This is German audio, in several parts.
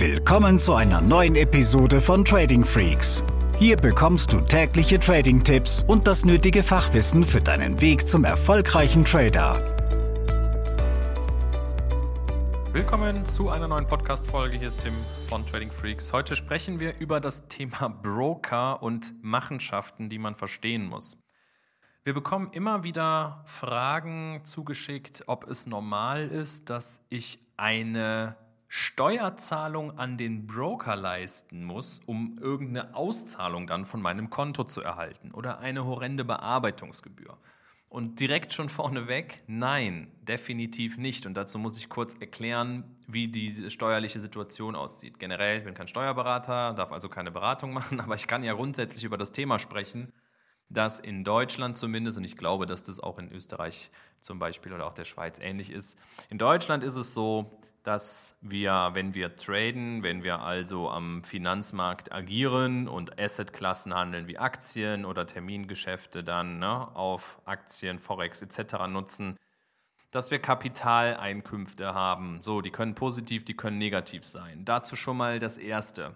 Willkommen zu einer neuen Episode von Trading Freaks. Hier bekommst du tägliche Trading-Tipps und das nötige Fachwissen für deinen Weg zum erfolgreichen Trader. Willkommen zu einer neuen Podcast-Folge. Hier ist Tim von Trading Freaks. Heute sprechen wir über das Thema Broker und Machenschaften, die man verstehen muss. Wir bekommen immer wieder Fragen zugeschickt, ob es normal ist, dass ich eine Steuerzahlung an den Broker leisten muss, um irgendeine Auszahlung dann von meinem Konto zu erhalten oder eine horrende Bearbeitungsgebühr. Und direkt schon vorneweg, nein, definitiv nicht. Und dazu muss ich kurz erklären, wie die steuerliche Situation aussieht. Generell, ich bin kein Steuerberater, darf also keine Beratung machen, aber ich kann ja grundsätzlich über das Thema sprechen, dass in Deutschland zumindest, und ich glaube, dass das auch in Österreich zum Beispiel oder auch der Schweiz ähnlich ist, in Deutschland ist es so, dass wir, wenn wir traden, wenn wir also am Finanzmarkt agieren und Assetklassen handeln wie Aktien oder Termingeschäfte dann ne, auf Aktien, Forex etc. nutzen, dass wir Kapitaleinkünfte haben. So, die können positiv, die können negativ sein. Dazu schon mal das Erste.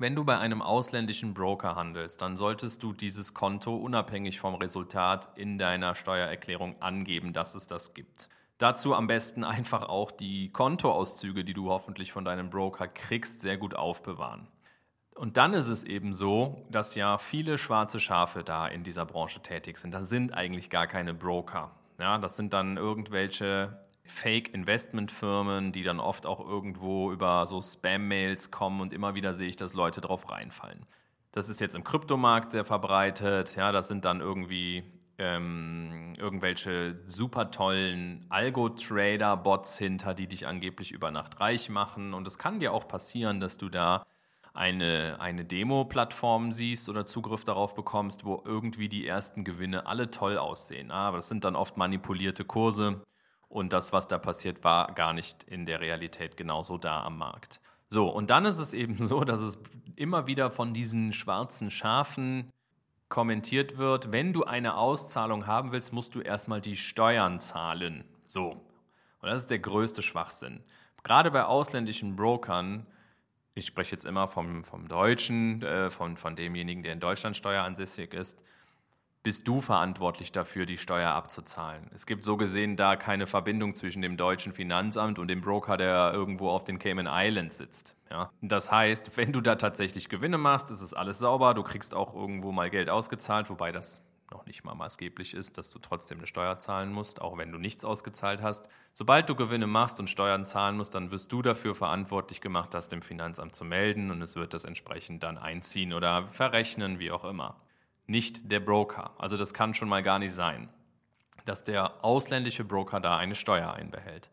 Wenn du bei einem ausländischen Broker handelst, dann solltest du dieses Konto unabhängig vom Resultat in deiner Steuererklärung angeben, dass es das gibt. Dazu am besten einfach auch die Kontoauszüge, die du hoffentlich von deinem Broker kriegst, sehr gut aufbewahren. Und dann ist es eben so, dass ja viele schwarze Schafe da in dieser Branche tätig sind. Das sind eigentlich gar keine Broker. Ja, das sind dann irgendwelche Fake-Investment-Firmen, die dann oft auch irgendwo über so Spam-Mails kommen und immer wieder sehe ich, dass Leute drauf reinfallen. Das ist jetzt im Kryptomarkt sehr verbreitet. Ja, das sind dann irgendwie ähm, irgendwelche super tollen Algo-Trader-Bots hinter, die dich angeblich über Nacht reich machen. Und es kann dir auch passieren, dass du da eine, eine Demo-Plattform siehst oder Zugriff darauf bekommst, wo irgendwie die ersten Gewinne alle toll aussehen. Aber das sind dann oft manipulierte Kurse und das, was da passiert, war gar nicht in der Realität genauso da am Markt. So, und dann ist es eben so, dass es immer wieder von diesen schwarzen Schafen kommentiert wird, wenn du eine Auszahlung haben willst, musst du erstmal die Steuern zahlen. So. Und das ist der größte Schwachsinn. Gerade bei ausländischen Brokern, ich spreche jetzt immer vom, vom Deutschen, äh, von, von demjenigen, der in Deutschland steueransässig ist, bist du verantwortlich dafür, die Steuer abzuzahlen. Es gibt so gesehen da keine Verbindung zwischen dem deutschen Finanzamt und dem Broker, der irgendwo auf den Cayman Islands sitzt. Ja? Das heißt, wenn du da tatsächlich Gewinne machst, ist es alles sauber, du kriegst auch irgendwo mal Geld ausgezahlt, wobei das noch nicht mal maßgeblich ist, dass du trotzdem eine Steuer zahlen musst, auch wenn du nichts ausgezahlt hast. Sobald du Gewinne machst und Steuern zahlen musst, dann wirst du dafür verantwortlich gemacht, das dem Finanzamt zu melden und es wird das entsprechend dann einziehen oder verrechnen, wie auch immer nicht der Broker. Also das kann schon mal gar nicht sein, dass der ausländische Broker da eine Steuer einbehält.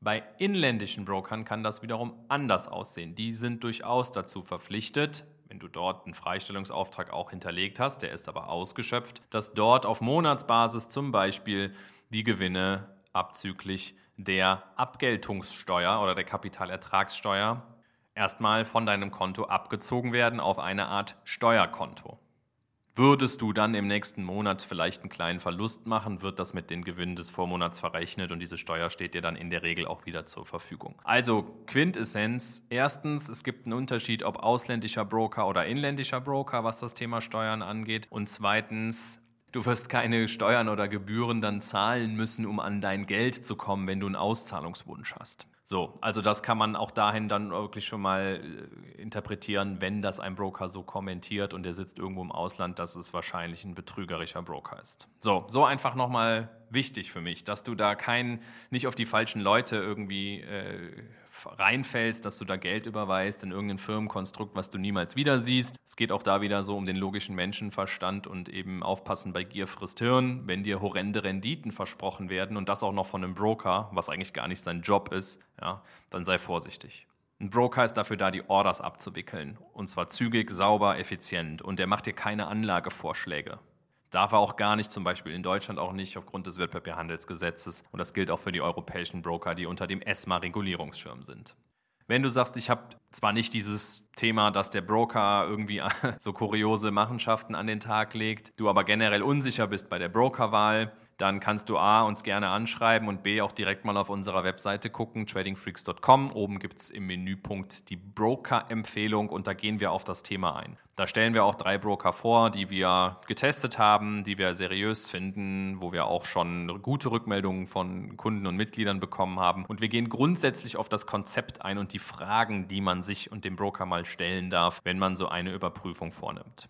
Bei inländischen Brokern kann das wiederum anders aussehen. Die sind durchaus dazu verpflichtet, wenn du dort einen Freistellungsauftrag auch hinterlegt hast, der ist aber ausgeschöpft, dass dort auf Monatsbasis zum Beispiel die Gewinne abzüglich der Abgeltungssteuer oder der Kapitalertragssteuer erstmal von deinem Konto abgezogen werden auf eine Art Steuerkonto. Würdest du dann im nächsten Monat vielleicht einen kleinen Verlust machen, wird das mit den Gewinnen des Vormonats verrechnet und diese Steuer steht dir dann in der Regel auch wieder zur Verfügung. Also Quintessenz, erstens, es gibt einen Unterschied, ob ausländischer Broker oder inländischer Broker, was das Thema Steuern angeht. Und zweitens, Du wirst keine Steuern oder Gebühren dann zahlen müssen, um an dein Geld zu kommen, wenn du einen Auszahlungswunsch hast. So, also das kann man auch dahin dann wirklich schon mal äh, interpretieren, wenn das ein Broker so kommentiert und der sitzt irgendwo im Ausland, dass es wahrscheinlich ein betrügerischer Broker ist. So, so einfach nochmal wichtig für mich, dass du da kein, nicht auf die falschen Leute irgendwie äh, reinfällst, dass du da Geld überweist in irgendein Firmenkonstrukt, was du niemals wieder siehst. Es geht auch da wieder so um den logischen Menschenverstand und eben aufpassen bei Gier frisst Hirn. Wenn dir horrende Renditen versprochen werden und das auch noch von einem Broker, was eigentlich gar nicht sein Job ist, ja, dann sei vorsichtig. Ein Broker ist dafür da, die Orders abzuwickeln. Und zwar zügig, sauber, effizient. Und der macht dir keine Anlagevorschläge. Darf er auch gar nicht, zum Beispiel in Deutschland auch nicht aufgrund des Wertpapierhandelsgesetzes. Und das gilt auch für die europäischen Broker, die unter dem ESMA-Regulierungsschirm sind. Wenn du sagst, ich habe zwar nicht dieses Thema, dass der Broker irgendwie so kuriose Machenschaften an den Tag legt, du aber generell unsicher bist bei der Brokerwahl, dann kannst du A, uns gerne anschreiben und B, auch direkt mal auf unserer Webseite gucken, tradingfreaks.com. Oben gibt es im Menüpunkt die Broker-Empfehlung und da gehen wir auf das Thema ein. Da stellen wir auch drei Broker vor, die wir getestet haben, die wir seriös finden, wo wir auch schon gute Rückmeldungen von Kunden und Mitgliedern bekommen haben. Und wir gehen grundsätzlich auf das Konzept ein und die Fragen, die man sich und dem Broker mal stellen darf, wenn man so eine Überprüfung vornimmt.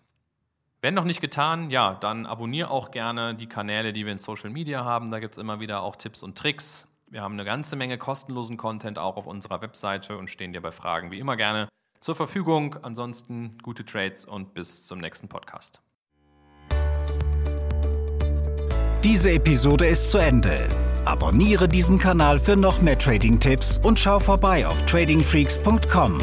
Wenn noch nicht getan, ja, dann abonniere auch gerne die Kanäle, die wir in Social Media haben. Da gibt es immer wieder auch Tipps und Tricks. Wir haben eine ganze Menge kostenlosen Content auch auf unserer Webseite und stehen dir bei Fragen wie immer gerne zur Verfügung. Ansonsten gute Trades und bis zum nächsten Podcast. Diese Episode ist zu Ende. Abonniere diesen Kanal für noch mehr Trading-Tipps und schau vorbei auf tradingfreaks.com.